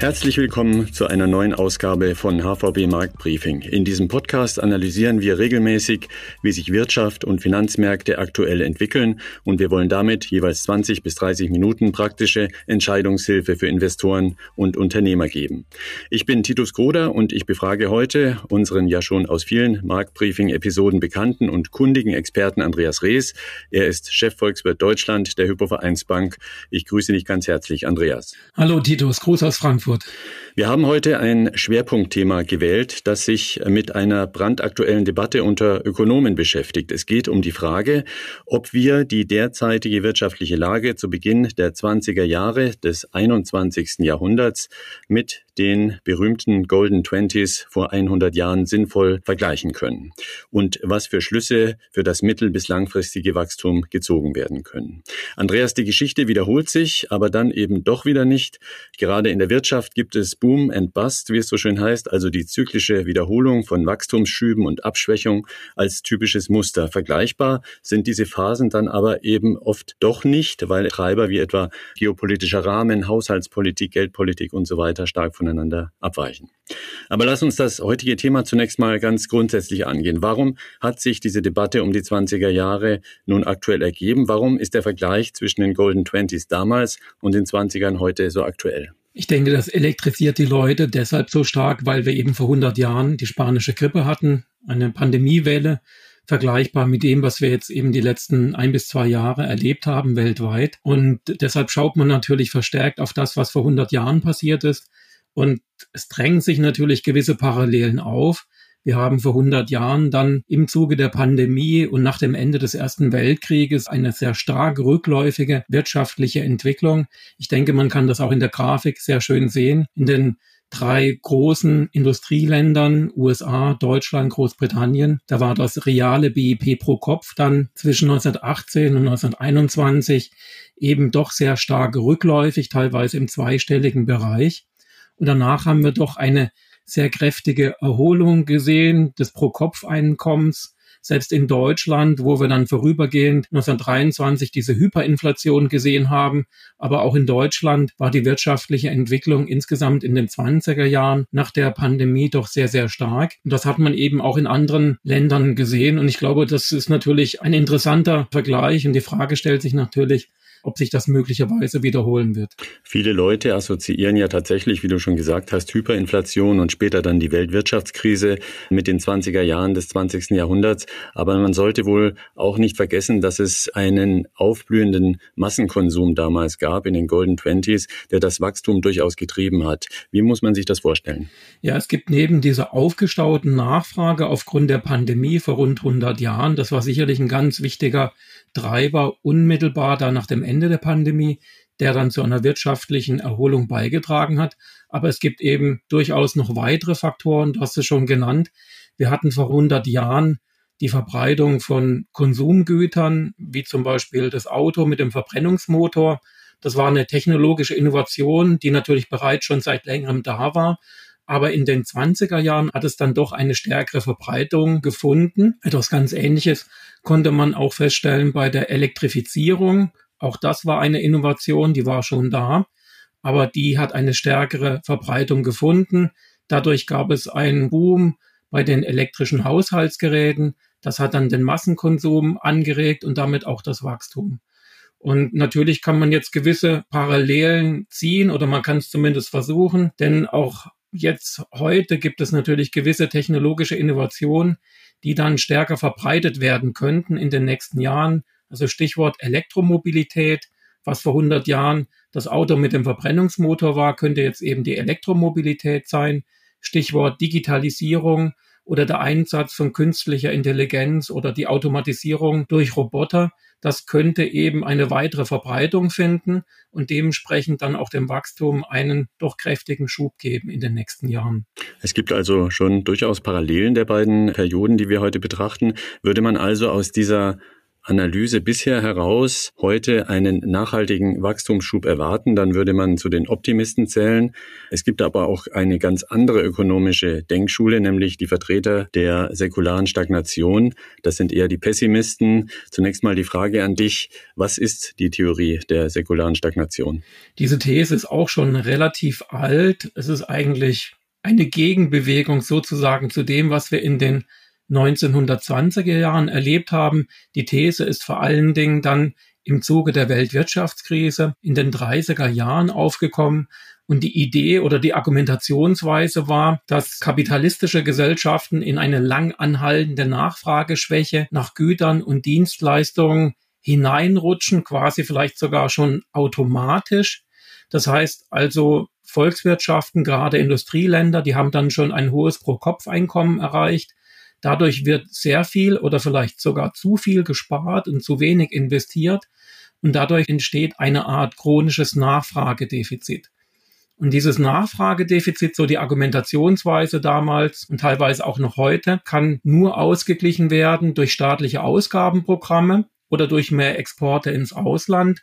Herzlich willkommen zu einer neuen Ausgabe von HVB Marktbriefing. In diesem Podcast analysieren wir regelmäßig, wie sich Wirtschaft und Finanzmärkte aktuell entwickeln und wir wollen damit jeweils 20 bis 30 Minuten praktische Entscheidungshilfe für Investoren und Unternehmer geben. Ich bin Titus Groder und ich befrage heute unseren ja schon aus vielen Marktbriefing-Episoden bekannten und kundigen Experten Andreas Rees. Er ist Chefvolkswirt Deutschland der Hypovereinsbank. Ich grüße dich ganz herzlich, Andreas. Hallo Titus, Gruß aus Frankfurt. Frankfurt. Wir haben heute ein Schwerpunktthema gewählt, das sich mit einer brandaktuellen Debatte unter Ökonomen beschäftigt. Es geht um die Frage, ob wir die derzeitige wirtschaftliche Lage zu Beginn der 20er Jahre des 21. Jahrhunderts mit den berühmten Golden Twenties vor 100 Jahren sinnvoll vergleichen können und was für Schlüsse für das mittel- bis langfristige Wachstum gezogen werden können. Andreas, die Geschichte wiederholt sich, aber dann eben doch wieder nicht. Gerade in der Wirtschaft gibt es Boom and Bust, wie es so schön heißt, also die zyklische Wiederholung von Wachstumsschüben und Abschwächung als typisches Muster. Vergleichbar sind diese Phasen dann aber eben oft doch nicht, weil Treiber wie etwa geopolitischer Rahmen, Haushaltspolitik, Geldpolitik und so weiter stark von voneinander abweichen. Aber lass uns das heutige Thema zunächst mal ganz grundsätzlich angehen. Warum hat sich diese Debatte um die 20er Jahre nun aktuell ergeben? Warum ist der Vergleich zwischen den Golden Twenties damals und den 20ern heute so aktuell? Ich denke, das elektrisiert die Leute deshalb so stark, weil wir eben vor 100 Jahren die spanische Grippe hatten, eine Pandemiewelle, vergleichbar mit dem, was wir jetzt eben die letzten ein bis zwei Jahre erlebt haben weltweit. Und deshalb schaut man natürlich verstärkt auf das, was vor 100 Jahren passiert ist. Und es drängen sich natürlich gewisse Parallelen auf. Wir haben vor 100 Jahren dann im Zuge der Pandemie und nach dem Ende des Ersten Weltkrieges eine sehr stark rückläufige wirtschaftliche Entwicklung. Ich denke, man kann das auch in der Grafik sehr schön sehen. In den drei großen Industrieländern, USA, Deutschland, Großbritannien. Da war das reale BIP pro Kopf dann zwischen 1918 und 1921 eben doch sehr stark rückläufig, teilweise im zweistelligen Bereich. Und danach haben wir doch eine sehr kräftige Erholung gesehen des Pro-Kopf-Einkommens. Selbst in Deutschland, wo wir dann vorübergehend 1923 diese Hyperinflation gesehen haben, aber auch in Deutschland war die wirtschaftliche Entwicklung insgesamt in den 20er Jahren nach der Pandemie doch sehr, sehr stark. Und das hat man eben auch in anderen Ländern gesehen. Und ich glaube, das ist natürlich ein interessanter Vergleich. Und die Frage stellt sich natürlich, ob sich das möglicherweise wiederholen wird. Viele Leute assoziieren ja tatsächlich, wie du schon gesagt hast, Hyperinflation und später dann die Weltwirtschaftskrise mit den 20er Jahren des 20. Jahrhunderts. Aber man sollte wohl auch nicht vergessen, dass es einen aufblühenden Massenkonsum damals gab in den Golden Twenties, der das Wachstum durchaus getrieben hat. Wie muss man sich das vorstellen? Ja, es gibt neben dieser aufgestauten Nachfrage aufgrund der Pandemie vor rund 100 Jahren, das war sicherlich ein ganz wichtiger Treiber unmittelbar da nach dem Ende der Pandemie, der dann zu einer wirtschaftlichen Erholung beigetragen hat. Aber es gibt eben durchaus noch weitere Faktoren, du hast es schon genannt. Wir hatten vor 100 Jahren die Verbreitung von Konsumgütern, wie zum Beispiel das Auto mit dem Verbrennungsmotor. Das war eine technologische Innovation, die natürlich bereits schon seit längerem da war. Aber in den 20er Jahren hat es dann doch eine stärkere Verbreitung gefunden. Etwas ganz Ähnliches konnte man auch feststellen bei der Elektrifizierung. Auch das war eine Innovation, die war schon da, aber die hat eine stärkere Verbreitung gefunden. Dadurch gab es einen Boom bei den elektrischen Haushaltsgeräten. Das hat dann den Massenkonsum angeregt und damit auch das Wachstum. Und natürlich kann man jetzt gewisse Parallelen ziehen oder man kann es zumindest versuchen, denn auch jetzt heute gibt es natürlich gewisse technologische Innovationen, die dann stärker verbreitet werden könnten in den nächsten Jahren. Also Stichwort Elektromobilität, was vor 100 Jahren das Auto mit dem Verbrennungsmotor war, könnte jetzt eben die Elektromobilität sein. Stichwort Digitalisierung oder der Einsatz von künstlicher Intelligenz oder die Automatisierung durch Roboter. Das könnte eben eine weitere Verbreitung finden und dementsprechend dann auch dem Wachstum einen doch kräftigen Schub geben in den nächsten Jahren. Es gibt also schon durchaus Parallelen der beiden Perioden, die wir heute betrachten. Würde man also aus dieser Analyse bisher heraus heute einen nachhaltigen Wachstumsschub erwarten, dann würde man zu den Optimisten zählen. Es gibt aber auch eine ganz andere ökonomische Denkschule, nämlich die Vertreter der säkularen Stagnation. Das sind eher die Pessimisten. Zunächst mal die Frage an dich, was ist die Theorie der säkularen Stagnation? Diese These ist auch schon relativ alt. Es ist eigentlich eine Gegenbewegung sozusagen zu dem, was wir in den 1920er Jahren erlebt haben. Die These ist vor allen Dingen dann im Zuge der Weltwirtschaftskrise in den 30er Jahren aufgekommen. Und die Idee oder die Argumentationsweise war, dass kapitalistische Gesellschaften in eine lang anhaltende Nachfrageschwäche nach Gütern und Dienstleistungen hineinrutschen, quasi vielleicht sogar schon automatisch. Das heißt also, Volkswirtschaften, gerade Industrieländer, die haben dann schon ein hohes Pro-Kopf-Einkommen erreicht. Dadurch wird sehr viel oder vielleicht sogar zu viel gespart und zu wenig investiert. Und dadurch entsteht eine Art chronisches Nachfragedefizit. Und dieses Nachfragedefizit, so die Argumentationsweise damals und teilweise auch noch heute, kann nur ausgeglichen werden durch staatliche Ausgabenprogramme oder durch mehr Exporte ins Ausland.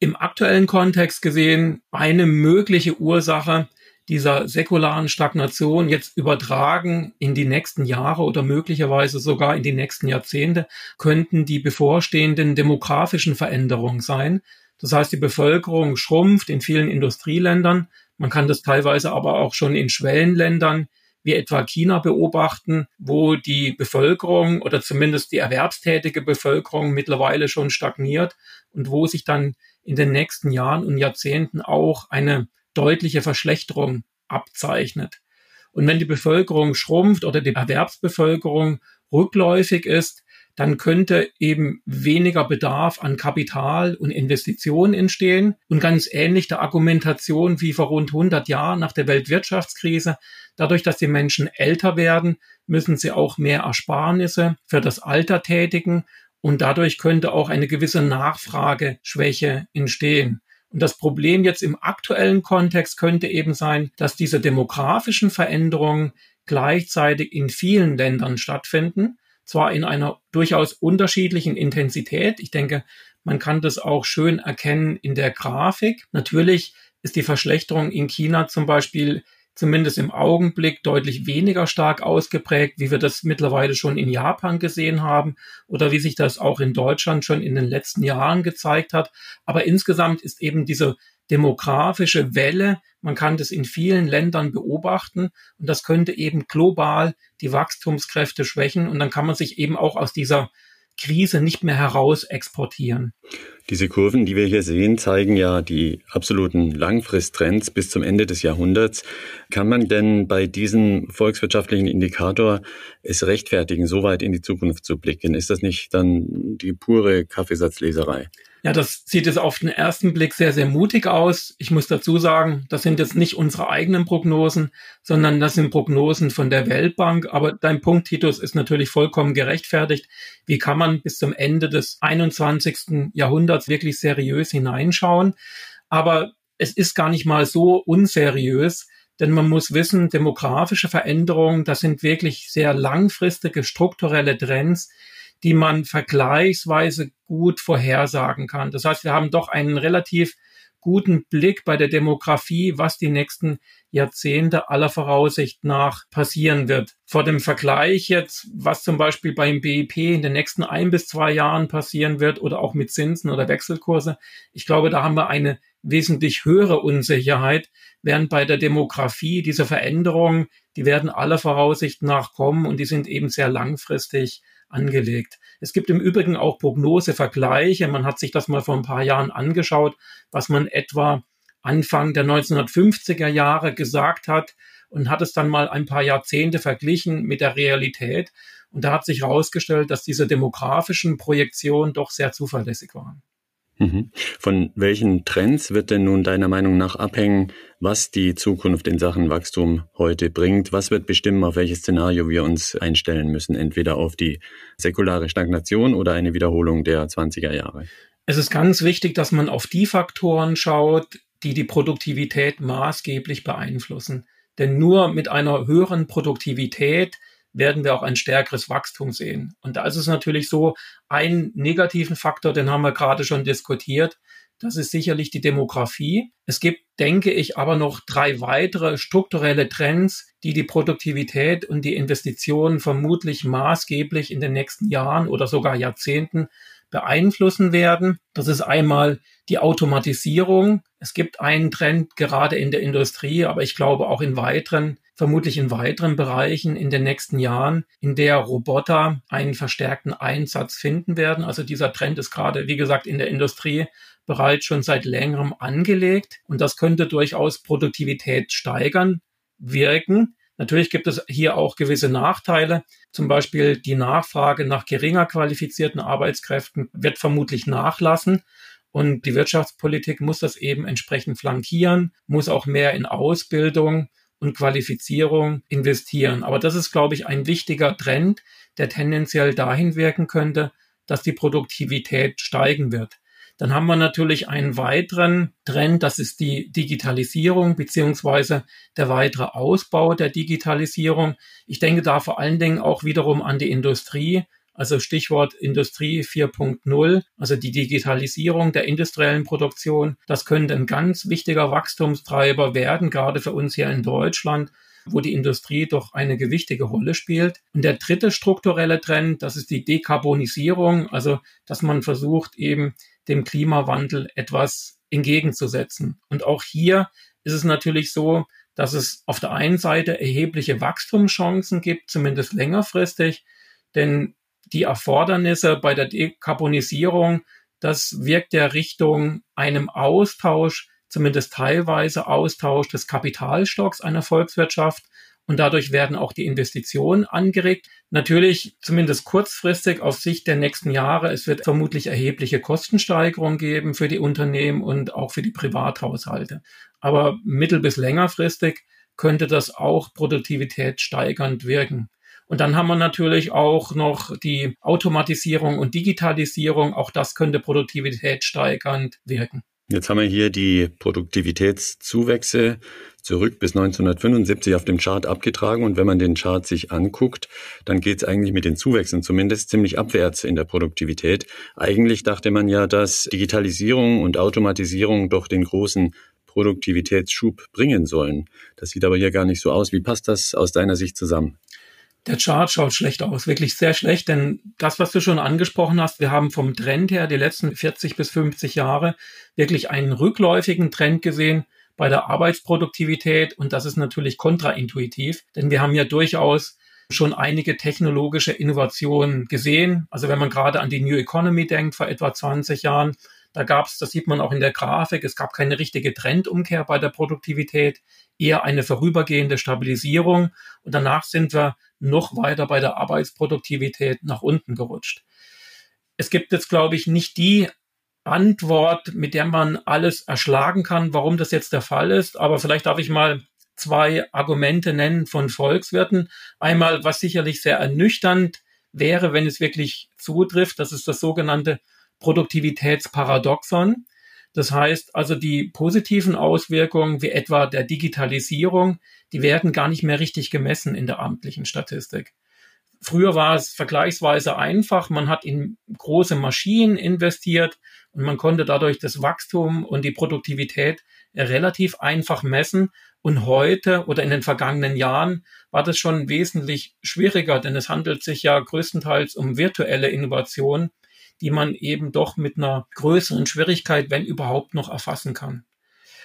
Im aktuellen Kontext gesehen eine mögliche Ursache dieser säkularen Stagnation jetzt übertragen in die nächsten Jahre oder möglicherweise sogar in die nächsten Jahrzehnte, könnten die bevorstehenden demografischen Veränderungen sein. Das heißt, die Bevölkerung schrumpft in vielen Industrieländern. Man kann das teilweise aber auch schon in Schwellenländern wie etwa China beobachten, wo die Bevölkerung oder zumindest die erwerbstätige Bevölkerung mittlerweile schon stagniert und wo sich dann in den nächsten Jahren und Jahrzehnten auch eine deutliche Verschlechterung abzeichnet. Und wenn die Bevölkerung schrumpft oder die Erwerbsbevölkerung rückläufig ist, dann könnte eben weniger Bedarf an Kapital und Investitionen entstehen. Und ganz ähnlich der Argumentation wie vor rund 100 Jahren nach der Weltwirtschaftskrise. Dadurch, dass die Menschen älter werden, müssen sie auch mehr Ersparnisse für das Alter tätigen. Und dadurch könnte auch eine gewisse Nachfrageschwäche entstehen. Und das Problem jetzt im aktuellen Kontext könnte eben sein, dass diese demografischen Veränderungen gleichzeitig in vielen Ländern stattfinden, zwar in einer durchaus unterschiedlichen Intensität. Ich denke, man kann das auch schön erkennen in der Grafik. Natürlich ist die Verschlechterung in China zum Beispiel zumindest im Augenblick deutlich weniger stark ausgeprägt, wie wir das mittlerweile schon in Japan gesehen haben oder wie sich das auch in Deutschland schon in den letzten Jahren gezeigt hat. Aber insgesamt ist eben diese demografische Welle, man kann das in vielen Ländern beobachten und das könnte eben global die Wachstumskräfte schwächen und dann kann man sich eben auch aus dieser Krise nicht mehr heraus exportieren. Diese Kurven, die wir hier sehen, zeigen ja die absoluten Langfristtrends bis zum Ende des Jahrhunderts. Kann man denn bei diesem volkswirtschaftlichen Indikator es rechtfertigen, so weit in die Zukunft zu blicken? Ist das nicht dann die pure Kaffeesatzleserei? Ja, das sieht jetzt auf den ersten Blick sehr, sehr mutig aus. Ich muss dazu sagen, das sind jetzt nicht unsere eigenen Prognosen, sondern das sind Prognosen von der Weltbank. Aber dein Punkt, Titus, ist natürlich vollkommen gerechtfertigt. Wie kann man bis zum Ende des 21. Jahrhunderts wirklich seriös hineinschauen? Aber es ist gar nicht mal so unseriös, denn man muss wissen, demografische Veränderungen, das sind wirklich sehr langfristige strukturelle Trends, die man vergleichsweise gut vorhersagen kann. Das heißt, wir haben doch einen relativ guten Blick bei der Demografie, was die nächsten Jahrzehnte aller Voraussicht nach passieren wird. Vor dem Vergleich jetzt, was zum Beispiel beim BIP in den nächsten ein bis zwei Jahren passieren wird oder auch mit Zinsen oder Wechselkurse, ich glaube, da haben wir eine wesentlich höhere Unsicherheit, während bei der Demografie diese Veränderungen, die werden aller Voraussicht nach kommen und die sind eben sehr langfristig angelegt. Es gibt im Übrigen auch Prognosevergleiche. Man hat sich das mal vor ein paar Jahren angeschaut, was man etwa Anfang der 1950er Jahre gesagt hat und hat es dann mal ein paar Jahrzehnte verglichen mit der Realität. Und da hat sich herausgestellt, dass diese demografischen Projektionen doch sehr zuverlässig waren. Mhm. Von welchen Trends wird denn nun deiner Meinung nach abhängen, was die Zukunft in Sachen Wachstum heute bringt? Was wird bestimmen, auf welches Szenario wir uns einstellen müssen? Entweder auf die säkulare Stagnation oder eine Wiederholung der 20er Jahre? Es ist ganz wichtig, dass man auf die Faktoren schaut, die die Produktivität maßgeblich beeinflussen. Denn nur mit einer höheren Produktivität werden wir auch ein stärkeres Wachstum sehen. Und da ist es natürlich so, einen negativen Faktor, den haben wir gerade schon diskutiert, das ist sicherlich die Demografie. Es gibt, denke ich, aber noch drei weitere strukturelle Trends, die die Produktivität und die Investitionen vermutlich maßgeblich in den nächsten Jahren oder sogar Jahrzehnten beeinflussen werden. Das ist einmal die Automatisierung. Es gibt einen Trend gerade in der Industrie, aber ich glaube auch in weiteren, vermutlich in weiteren Bereichen in den nächsten Jahren, in der Roboter einen verstärkten Einsatz finden werden. Also dieser Trend ist gerade, wie gesagt, in der Industrie bereits schon seit längerem angelegt und das könnte durchaus Produktivität steigern, wirken. Natürlich gibt es hier auch gewisse Nachteile. Zum Beispiel die Nachfrage nach geringer qualifizierten Arbeitskräften wird vermutlich nachlassen. Und die Wirtschaftspolitik muss das eben entsprechend flankieren, muss auch mehr in Ausbildung und Qualifizierung investieren. Aber das ist, glaube ich, ein wichtiger Trend, der tendenziell dahin wirken könnte, dass die Produktivität steigen wird. Dann haben wir natürlich einen weiteren Trend, das ist die Digitalisierung beziehungsweise der weitere Ausbau der Digitalisierung. Ich denke da vor allen Dingen auch wiederum an die Industrie, also Stichwort Industrie 4.0, also die Digitalisierung der industriellen Produktion. Das könnte ein ganz wichtiger Wachstumstreiber werden, gerade für uns hier in Deutschland wo die Industrie doch eine gewichtige Rolle spielt. Und der dritte strukturelle Trend, das ist die Dekarbonisierung, also dass man versucht eben dem Klimawandel etwas entgegenzusetzen. Und auch hier ist es natürlich so, dass es auf der einen Seite erhebliche Wachstumschancen gibt, zumindest längerfristig, denn die Erfordernisse bei der Dekarbonisierung, das wirkt ja Richtung einem Austausch, zumindest teilweise Austausch des Kapitalstocks einer Volkswirtschaft und dadurch werden auch die Investitionen angeregt. Natürlich zumindest kurzfristig auf Sicht der nächsten Jahre. Es wird vermutlich erhebliche Kostensteigerungen geben für die Unternehmen und auch für die Privathaushalte. Aber mittel- bis längerfristig könnte das auch Produktivität steigernd wirken. Und dann haben wir natürlich auch noch die Automatisierung und Digitalisierung. Auch das könnte Produktivität steigernd wirken. Jetzt haben wir hier die Produktivitätszuwächse zurück bis 1975 auf dem Chart abgetragen. Und wenn man den Chart sich anguckt, dann geht es eigentlich mit den Zuwächsen zumindest ziemlich abwärts in der Produktivität. Eigentlich dachte man ja, dass Digitalisierung und Automatisierung doch den großen Produktivitätsschub bringen sollen. Das sieht aber hier gar nicht so aus. Wie passt das aus deiner Sicht zusammen? Der Chart schaut schlecht aus, wirklich sehr schlecht, denn das, was du schon angesprochen hast, wir haben vom Trend her die letzten 40 bis 50 Jahre wirklich einen rückläufigen Trend gesehen bei der Arbeitsproduktivität und das ist natürlich kontraintuitiv, denn wir haben ja durchaus schon einige technologische Innovationen gesehen. Also wenn man gerade an die New Economy denkt, vor etwa 20 Jahren, da gab es, das sieht man auch in der Grafik, es gab keine richtige Trendumkehr bei der Produktivität, eher eine vorübergehende Stabilisierung und danach sind wir noch weiter bei der Arbeitsproduktivität nach unten gerutscht. Es gibt jetzt, glaube ich, nicht die Antwort, mit der man alles erschlagen kann, warum das jetzt der Fall ist, aber vielleicht darf ich mal zwei Argumente nennen von Volkswirten. Einmal, was sicherlich sehr ernüchternd wäre, wenn es wirklich zutrifft, das ist das sogenannte Produktivitätsparadoxon. Das heißt also, die positiven Auswirkungen wie etwa der Digitalisierung, die werden gar nicht mehr richtig gemessen in der amtlichen Statistik. Früher war es vergleichsweise einfach. Man hat in große Maschinen investiert und man konnte dadurch das Wachstum und die Produktivität relativ einfach messen. Und heute oder in den vergangenen Jahren war das schon wesentlich schwieriger, denn es handelt sich ja größtenteils um virtuelle Innovationen die man eben doch mit einer größeren Schwierigkeit, wenn überhaupt, noch erfassen kann.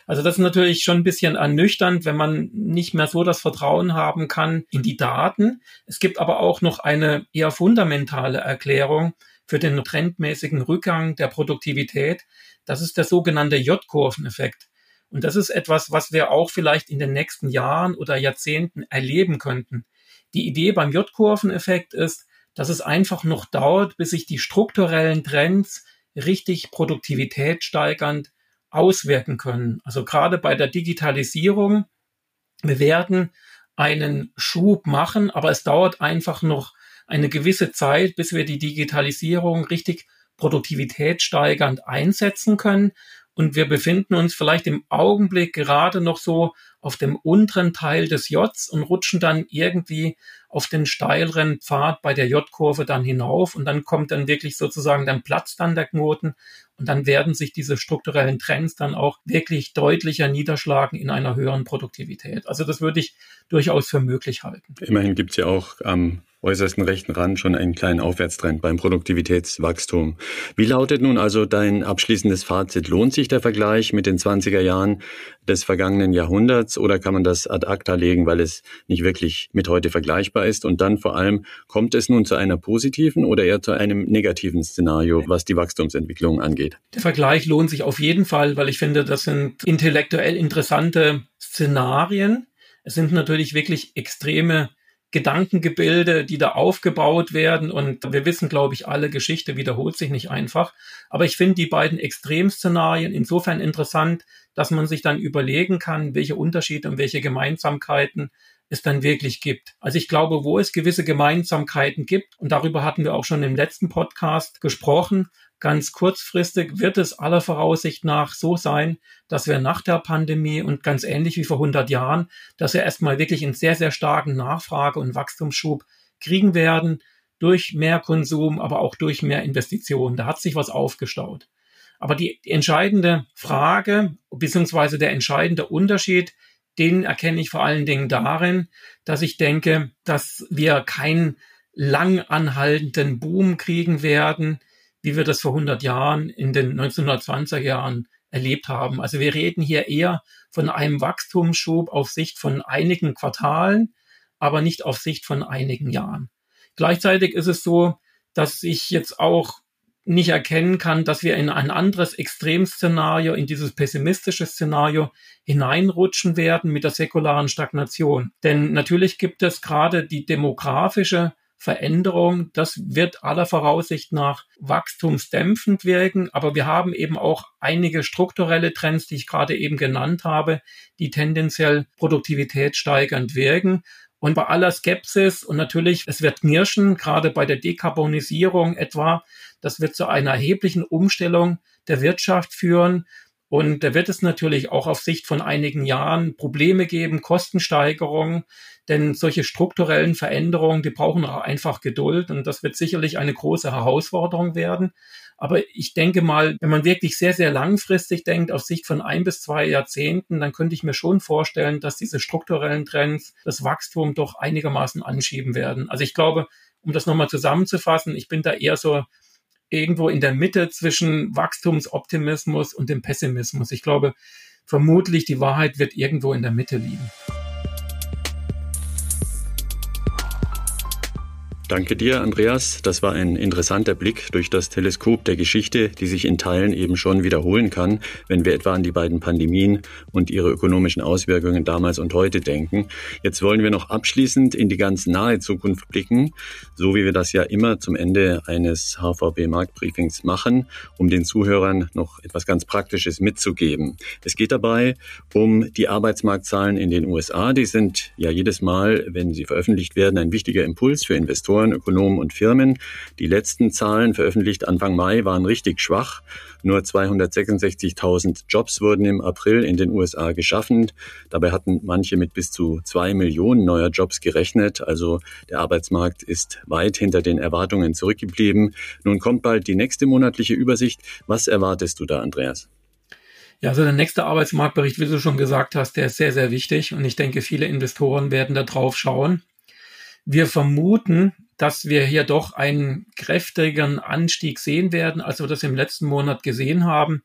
Also das ist natürlich schon ein bisschen ernüchternd, wenn man nicht mehr so das Vertrauen haben kann in die Daten. Es gibt aber auch noch eine eher fundamentale Erklärung für den trendmäßigen Rückgang der Produktivität. Das ist der sogenannte J-Kurveneffekt. Und das ist etwas, was wir auch vielleicht in den nächsten Jahren oder Jahrzehnten erleben könnten. Die Idee beim J-Kurveneffekt ist, dass es einfach noch dauert, bis sich die strukturellen Trends richtig Produktivität steigernd auswirken können. Also gerade bei der Digitalisierung, wir werden einen Schub machen, aber es dauert einfach noch eine gewisse Zeit, bis wir die Digitalisierung richtig produktivitätssteigernd einsetzen können. Und wir befinden uns vielleicht im Augenblick gerade noch so auf dem unteren Teil des Jots und rutschen dann irgendwie auf den steileren Pfad bei der J-Kurve dann hinauf und dann kommt dann wirklich sozusagen, dann platzt dann der Knoten und dann werden sich diese strukturellen Trends dann auch wirklich deutlicher niederschlagen in einer höheren Produktivität. Also das würde ich durchaus für möglich halten. Immerhin gibt es ja auch am äußersten rechten Rand schon einen kleinen Aufwärtstrend beim Produktivitätswachstum. Wie lautet nun also dein abschließendes Fazit? Lohnt sich der Vergleich mit den 20er Jahren des vergangenen Jahrhunderts oder kann man das ad acta legen, weil es nicht wirklich mit heute vergleichbar ist? Und dann vor allem, kommt es nun zu einer positiven oder eher zu einem negativen Szenario, was die Wachstumsentwicklung angeht? Der Vergleich lohnt sich auf jeden Fall, weil ich finde, das sind intellektuell interessante Szenarien. Es sind natürlich wirklich extreme Gedankengebilde, die da aufgebaut werden. Und wir wissen, glaube ich, alle Geschichte wiederholt sich nicht einfach. Aber ich finde die beiden Extremszenarien insofern interessant, dass man sich dann überlegen kann, welche Unterschiede und welche Gemeinsamkeiten es dann wirklich gibt. Also ich glaube, wo es gewisse Gemeinsamkeiten gibt, und darüber hatten wir auch schon im letzten Podcast gesprochen, Ganz kurzfristig wird es aller Voraussicht nach so sein, dass wir nach der Pandemie und ganz ähnlich wie vor 100 Jahren, dass wir erstmal wirklich einen sehr, sehr starken Nachfrage- und Wachstumsschub kriegen werden durch mehr Konsum, aber auch durch mehr Investitionen. Da hat sich was aufgestaut. Aber die entscheidende Frage, beziehungsweise der entscheidende Unterschied, den erkenne ich vor allen Dingen darin, dass ich denke, dass wir keinen lang anhaltenden Boom kriegen werden, wie wir das vor 100 Jahren in den 1920er Jahren erlebt haben. Also wir reden hier eher von einem Wachstumsschub auf Sicht von einigen Quartalen, aber nicht auf Sicht von einigen Jahren. Gleichzeitig ist es so, dass ich jetzt auch nicht erkennen kann, dass wir in ein anderes Extremszenario, in dieses pessimistische Szenario hineinrutschen werden mit der säkularen Stagnation. Denn natürlich gibt es gerade die demografische Veränderung. Das wird aller Voraussicht nach wachstumsdämpfend wirken. Aber wir haben eben auch einige strukturelle Trends, die ich gerade eben genannt habe, die tendenziell Produktivität steigernd wirken. Und bei aller Skepsis und natürlich, es wird knirschen, gerade bei der Dekarbonisierung etwa, das wird zu einer erheblichen Umstellung der Wirtschaft führen. Und da wird es natürlich auch auf Sicht von einigen Jahren Probleme geben, Kostensteigerungen, denn solche strukturellen Veränderungen, die brauchen auch einfach Geduld und das wird sicherlich eine große Herausforderung werden. Aber ich denke mal, wenn man wirklich sehr, sehr langfristig denkt, auf Sicht von ein bis zwei Jahrzehnten, dann könnte ich mir schon vorstellen, dass diese strukturellen Trends das Wachstum doch einigermaßen anschieben werden. Also ich glaube, um das nochmal zusammenzufassen, ich bin da eher so irgendwo in der Mitte zwischen Wachstumsoptimismus und dem Pessimismus. Ich glaube, vermutlich die Wahrheit wird irgendwo in der Mitte liegen. Danke dir, Andreas. Das war ein interessanter Blick durch das Teleskop der Geschichte, die sich in Teilen eben schon wiederholen kann, wenn wir etwa an die beiden Pandemien und ihre ökonomischen Auswirkungen damals und heute denken. Jetzt wollen wir noch abschließend in die ganz nahe Zukunft blicken, so wie wir das ja immer zum Ende eines HVB-Marktbriefings machen, um den Zuhörern noch etwas ganz Praktisches mitzugeben. Es geht dabei um die Arbeitsmarktzahlen in den USA. Die sind ja jedes Mal, wenn sie veröffentlicht werden, ein wichtiger Impuls für Investoren Investoren, Ökonomen und Firmen. Die letzten Zahlen, veröffentlicht Anfang Mai, waren richtig schwach. Nur 266.000 Jobs wurden im April in den USA geschaffen. Dabei hatten manche mit bis zu zwei Millionen neuer Jobs gerechnet. Also der Arbeitsmarkt ist weit hinter den Erwartungen zurückgeblieben. Nun kommt bald die nächste monatliche Übersicht. Was erwartest du da, Andreas? Ja, also der nächste Arbeitsmarktbericht, wie du schon gesagt hast, der ist sehr, sehr wichtig und ich denke, viele Investoren werden da drauf schauen. Wir vermuten, dass wir hier doch einen kräftigeren Anstieg sehen werden, als wir das im letzten Monat gesehen haben.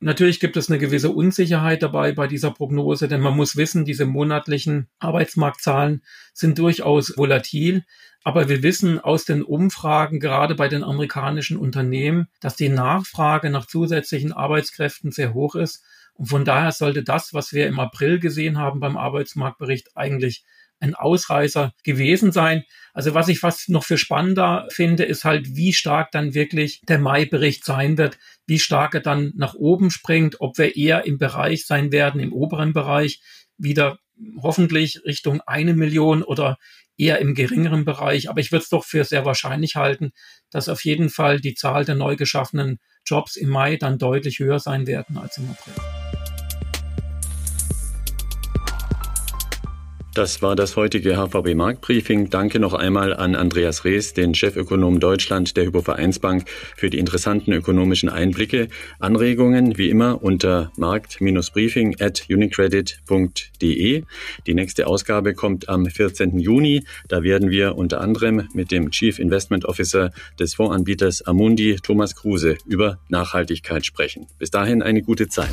Natürlich gibt es eine gewisse Unsicherheit dabei bei dieser Prognose, denn man muss wissen, diese monatlichen Arbeitsmarktzahlen sind durchaus volatil. Aber wir wissen aus den Umfragen, gerade bei den amerikanischen Unternehmen, dass die Nachfrage nach zusätzlichen Arbeitskräften sehr hoch ist. Und von daher sollte das, was wir im April gesehen haben beim Arbeitsmarktbericht, eigentlich ein Ausreißer gewesen sein. Also was ich fast noch für spannender finde, ist halt, wie stark dann wirklich der Mai-Bericht sein wird, wie stark er dann nach oben springt, ob wir eher im Bereich sein werden, im oberen Bereich, wieder hoffentlich Richtung eine Million oder eher im geringeren Bereich. Aber ich würde es doch für sehr wahrscheinlich halten, dass auf jeden Fall die Zahl der neu geschaffenen Jobs im Mai dann deutlich höher sein werden als im April. Das war das heutige HVB Marktbriefing. Danke noch einmal an Andreas Rees, den Chefökonom Deutschland der Hypovereinsbank, für die interessanten ökonomischen Einblicke. Anregungen wie immer unter markt-briefing at unicredit.de. Die nächste Ausgabe kommt am 14. Juni. Da werden wir unter anderem mit dem Chief Investment Officer des Fondsanbieters Amundi, Thomas Kruse, über Nachhaltigkeit sprechen. Bis dahin eine gute Zeit.